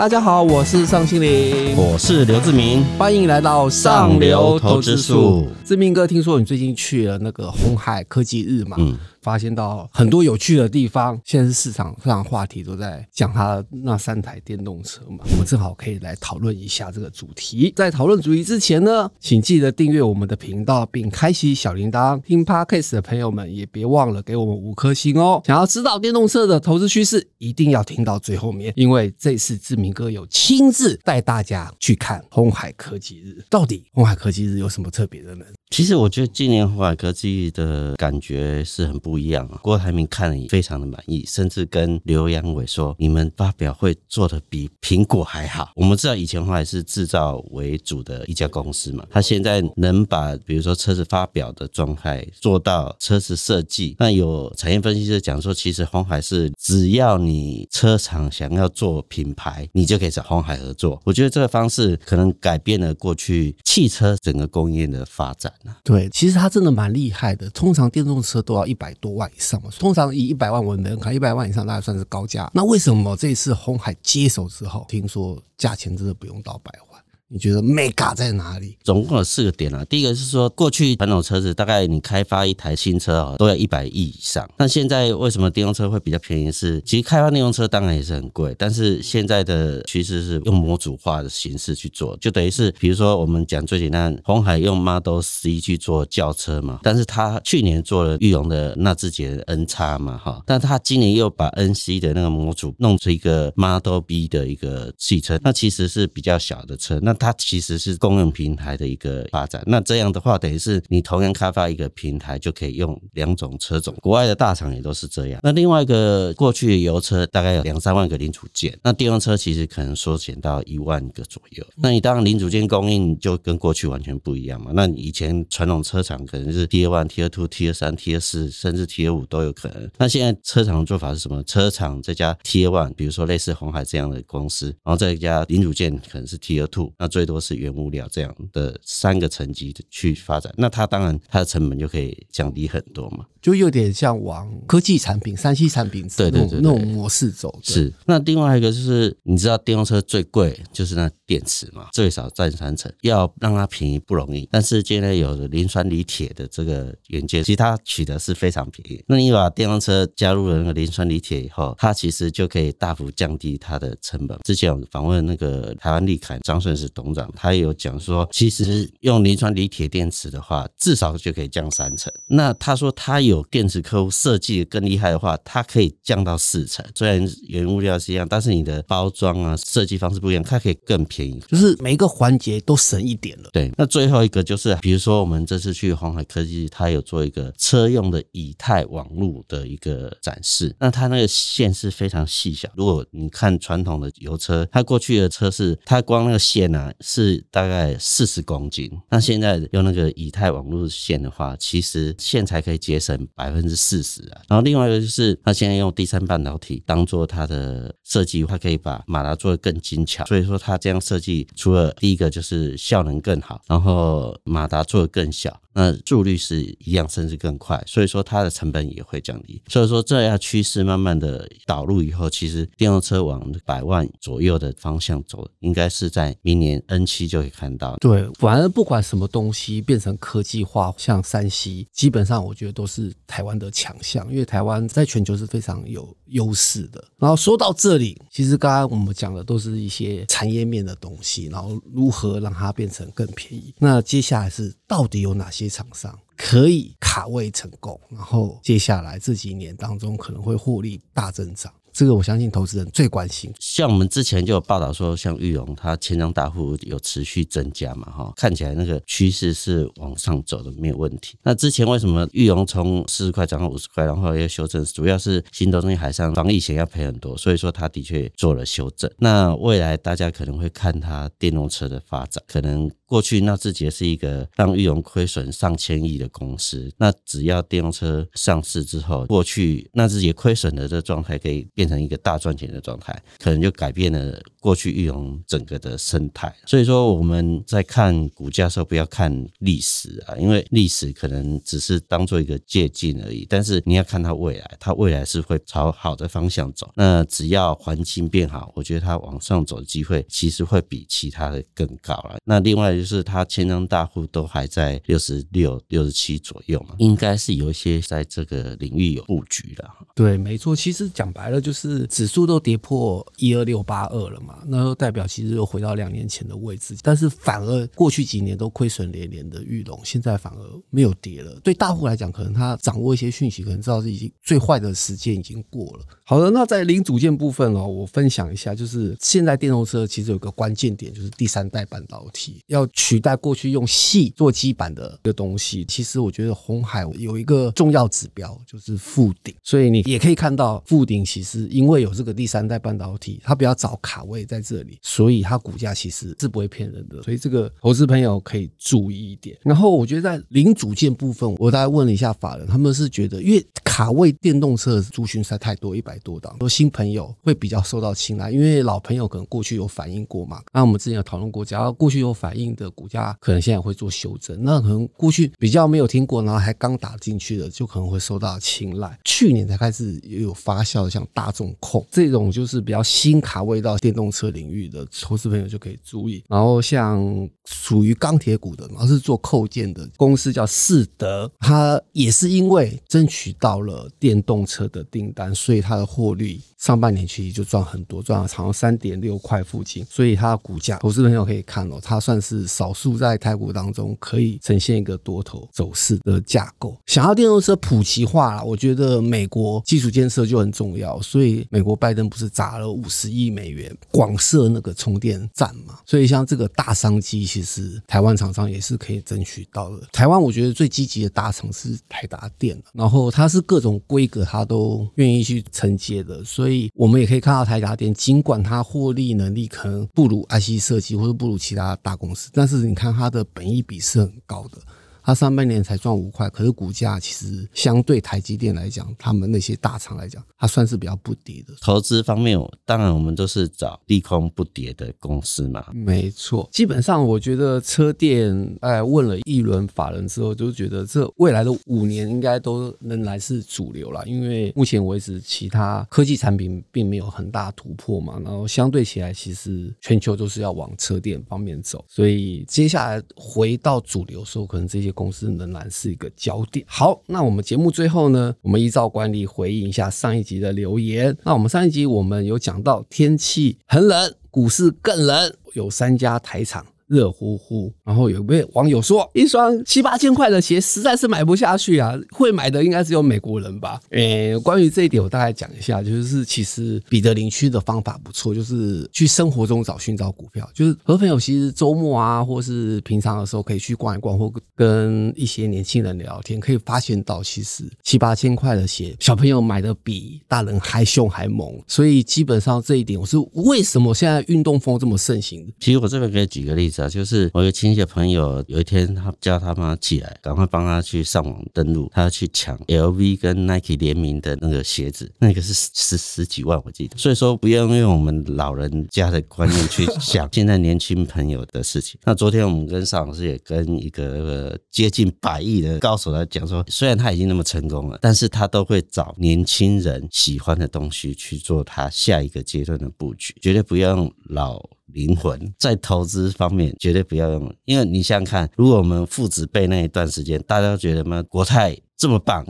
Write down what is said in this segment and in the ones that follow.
大家好，我是尚青林，我是刘志明，欢迎来到上流投资术。志明哥，听说你最近去了那个红海科技日嘛？嗯。发现到很多有趣的地方，现在是市场上话题都在讲他那三台电动车嘛，我们正好可以来讨论一下这个主题。在讨论主题之前呢，请记得订阅我们的频道并开启小铃铛。听 Podcast 的朋友们也别忘了给我们五颗星哦。想要知道电动车的投资趋势，一定要听到最后面，因为这次志明哥有亲自带大家去看红海科技日。到底红海科技日有什么特别的呢？其实我觉得今年红海科技的感觉是很不不一样啊。郭台铭看了也非常的满意，甚至跟刘扬伟说：“你们发表会做的比苹果还好。”我们知道以前鸿海是制造为主的一家公司嘛，他现在能把比如说车子发表的状态做到车子设计。那有产业分析师讲说，其实鸿海是只要你车厂想要做品牌，你就可以找鸿海合作。我觉得这个方式可能改变了过去汽车整个工业的发展。对，其实他真的蛮厉害的。通常电动车都要一百多万以上嘛，通常以一百万为门槛，一百万以上大概算是高价。那为什么这一次红海接手之后，听说价钱真的不用到百万？你觉得 Mega 在哪里？总共有四个点啊。第一个是说，过去传统车子大概你开发一台新车啊，都要一百亿以上。那现在为什么电动车会比较便宜？是其实开发电动车当然也是很贵，但是现在的趋势是用模组化的形式去做，就等于是比如说我们讲最简单，红海用 Model C 去做轿车嘛，但是他去年做了裕隆的纳智捷 N 叉嘛，哈，但他今年又把 N C 的那个模组弄出一个 Model B 的一个汽车，那其实是比较小的车，那。它其实是公用平台的一个发展，那这样的话，等于是你同样开发一个平台，就可以用两种车种。国外的大厂也都是这样。那另外一个，过去油车大概有两三万个零组件，那电动车其实可能缩减到一万个左右。那你当然零组件供应就跟过去完全不一样嘛。那以前传统车厂可能是 T L One、T L Two、T L 三、T L 四，甚至 T L 五都有可能。那现在车厂的做法是什么？车厂再加 Tier One，比如说类似红海这样的公司，然后再加零组件可能是 T L Two，那最多是原物料这样的三个层级去发展，那它当然它的成本就可以降低很多嘛。就有点像往科技产品、三 C 产品对对对那种模式走。是。那另外一个就是，你知道电动车最贵就是那电池嘛，最少占三成。要让它便宜不容易，但是现在有了磷酸锂铁的这个元件，其实它取得是非常便宜。那你把电动车加入了那个磷酸锂铁以后，它其实就可以大幅降低它的成本。之前有访问那个台湾力凯张顺实董事长，他有讲说，其实用磷酸锂铁电池的话，至少就可以降三成。那他说他有。电池客户设计的更厉害的话，它可以降到四成。虽然原物料是一样，但是你的包装啊设计方式不一样，它可以更便宜，就是每一个环节都省一点了。对，那最后一个就是，比如说我们这次去鸿海科技，它有做一个车用的以太网络的一个展示。那它那个线是非常细小。如果你看传统的油车，它过去的车是它光那个线呢、啊、是大概四十公斤，那现在用那个以太网络线的话，其实线材可以节省。百分之四十啊，然后另外一个就是，它现在用第三半导体当做它的设计，它可以把马达做得更精巧。所以说，它这样设计，除了第一个就是效能更好，然后马达做得更小。那速率是一样，甚至更快，所以说它的成本也会降低。所以说这样趋势慢慢的导入以后，其实电动车往百万左右的方向走，应该是在明年 N 七就可以看到。对，反正不管什么东西变成科技化，像三 C，基本上我觉得都是台湾的强项，因为台湾在全球是非常有优势的。然后说到这里，其实刚刚我们讲的都是一些产业面的东西，然后如何让它变成更便宜。那接下来是到底有哪些？厂商可以卡位成功，然后接下来这几年当中可能会获利大增长。这个我相信投资人最关心。像我们之前就有报道说，像裕隆它千张大户有持续增加嘛，哈，看起来那个趋势是往上走的，没有问题。那之前为什么裕隆从四十块涨到五十块，然后又修正？主要是新东海上防疫险要赔很多，所以说它的确做了修正。那未来大家可能会看它电动车的发展，可能过去纳智捷是一个让裕隆亏损上千亿的公司，那只要电动车上市之后，过去纳智捷亏损的这个状态可以变成一个大赚钱的状态，可能就改变了过去玉龙整个的生态。所以说我们在看股价的时候，不要看历史啊，因为历史可能只是当做一个借鉴而已，但是你要看它未来，它未来是会朝好的方向走。那只要环境变好，我觉得它往上走的机会其实会比其他的更高了。那另外就是它千张大户都还在六十六、六十七左右嘛，应该是有一些在这个领域有布局的。对，没错。其实讲白了就就是指数都跌破一二六八二了嘛，那就代表其实又回到两年前的位置。但是反而过去几年都亏损连连的裕隆，现在反而没有跌了。对大户来讲，可能他掌握一些讯息，可能知道是已经最坏的时间已经过了。好的，那在零组件部分哦，我分享一下，就是现在电动车其实有个关键点，就是第三代半导体要取代过去用矽做基板的一个东西。其实我觉得红海有一个重要指标，就是负顶。所以你也可以看到，负顶其实因为有这个第三代半导体，它比较早卡位在这里，所以它股价其实是不会骗人的。所以这个投资朋友可以注意一点。然后我觉得在零组件部分，我大概问了一下法人，他们是觉得因为卡位电动车的族群实在太多，一百多档，说新朋友会比较受到青睐，因为老朋友可能过去有反映过嘛。那我们之前有讨论过，只要过去有反应的股价，可能现在会做修正。那可能过去比较没有听过，然后还刚打进去的，就可能会受到青睐。去年才开始也有发酵的，像大众控这种就是比较新卡位到电动车领域的投资朋友就可以注意。然后像属于钢铁股的，而是做扣件的公司叫世德，它也是因为争取到了电动车的订单，所以它的获利上半年其实就赚很多，赚了长三点六块附近。所以它的股价，投资朋友可以看哦，它算是少数在台股当中可以呈现一个多头走势的架构。想要电动车普及化啦，我觉得美国基础建设就很重要，所以美国拜登不是砸了五十亿美元广设那个充电站嘛？所以像这个大商机，其实台湾厂商也是可以争取到的。台湾我觉得最积极的大厂是台达电，然后它是各种规格它都愿意去承接的，所以所以我们也可以看到台达电，尽管它获利能力可能不如 IC 设计或者不如其他大公司，但是你看它的本益比是很高的。它上半年才赚五块，可是股价其实相对台积电来讲，他们那些大厂来讲，它算是比较不跌的。投资方面，当然我们都是找利空不跌的公司嘛。没错，基本上我觉得车电，哎，问了一轮法人之后，就觉得这未来的五年应该都仍然是主流了。因为目前为止，其他科技产品并没有很大突破嘛，然后相对起来，其实全球都是要往车电方面走，所以接下来回到主流的时候，可能这些。公司仍然是一个焦点。好，那我们节目最后呢，我们依照惯例回应一下上一集的留言。那我们上一集我们有讲到天气很冷，股市更冷，有三家台厂。热乎乎，然后有位网友说，一双七八千块的鞋实在是买不下去啊，会买的应该只有美国人吧？诶，关于这一点，我大概讲一下，就是其实彼得林区的方法不错，就是去生活中找寻找股票，就是和朋友其实周末啊，或是平常的时候可以去逛一逛，或跟一些年轻人聊天，可以发现到其实七八千块的鞋，小朋友买的比大人还凶还猛，所以基本上这一点，我是为什么现在运动风这么盛行？其实我这边可以举个例子。就是我有亲戚朋友，有一天他叫他妈起来，赶快帮他去上网登录，他要去抢 LV 跟 Nike 联名的那个鞋子，那个是十十几万，我记得。所以说，不要用我们老人家的观念去 想现在年轻朋友的事情。那昨天我们跟邵老师也跟一个接近百亿的高手来讲说，虽然他已经那么成功了，但是他都会找年轻人喜欢的东西去做他下一个阶段的布局，绝对不要用老。灵魂在投资方面绝对不要用，因为你想想看，如果我们父子辈那一段时间，大家都觉得嘛，国泰。这么棒，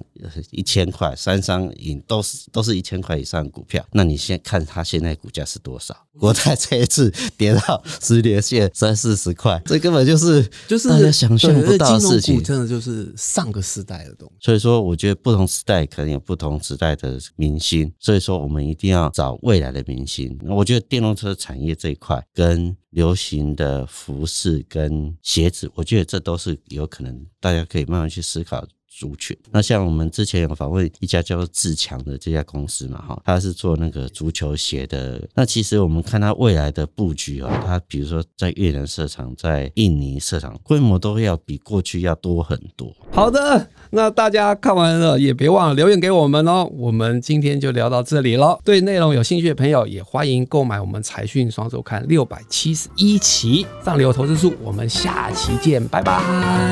一千块，三商银都是都是一千块以上的股票。那你先看它现在股价是多少？国泰这一次跌到十年线三四十块，这根本就是就是大家想象不到的事情。真的就是上个时代的东西。所以说，我觉得不同时代可能有不同时代的明星。所以说，我们一定要找未来的明星。我觉得电动车产业这一块跟流行的服饰跟鞋子，我觉得这都是有可能，大家可以慢慢去思考。族群。那像我们之前有访问一家叫做自强的这家公司嘛，哈，他是做那个足球鞋的。那其实我们看他未来的布局啊，他比如说在越南设厂，在印尼设厂，规模都要比过去要多很多。好的，那大家看完了也别忘了留言给我们哦。我们今天就聊到这里了。对内容有兴趣的朋友，也欢迎购买我们财讯双周刊六百七十一期上流投资术。我们下期见，拜拜，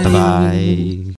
拜拜。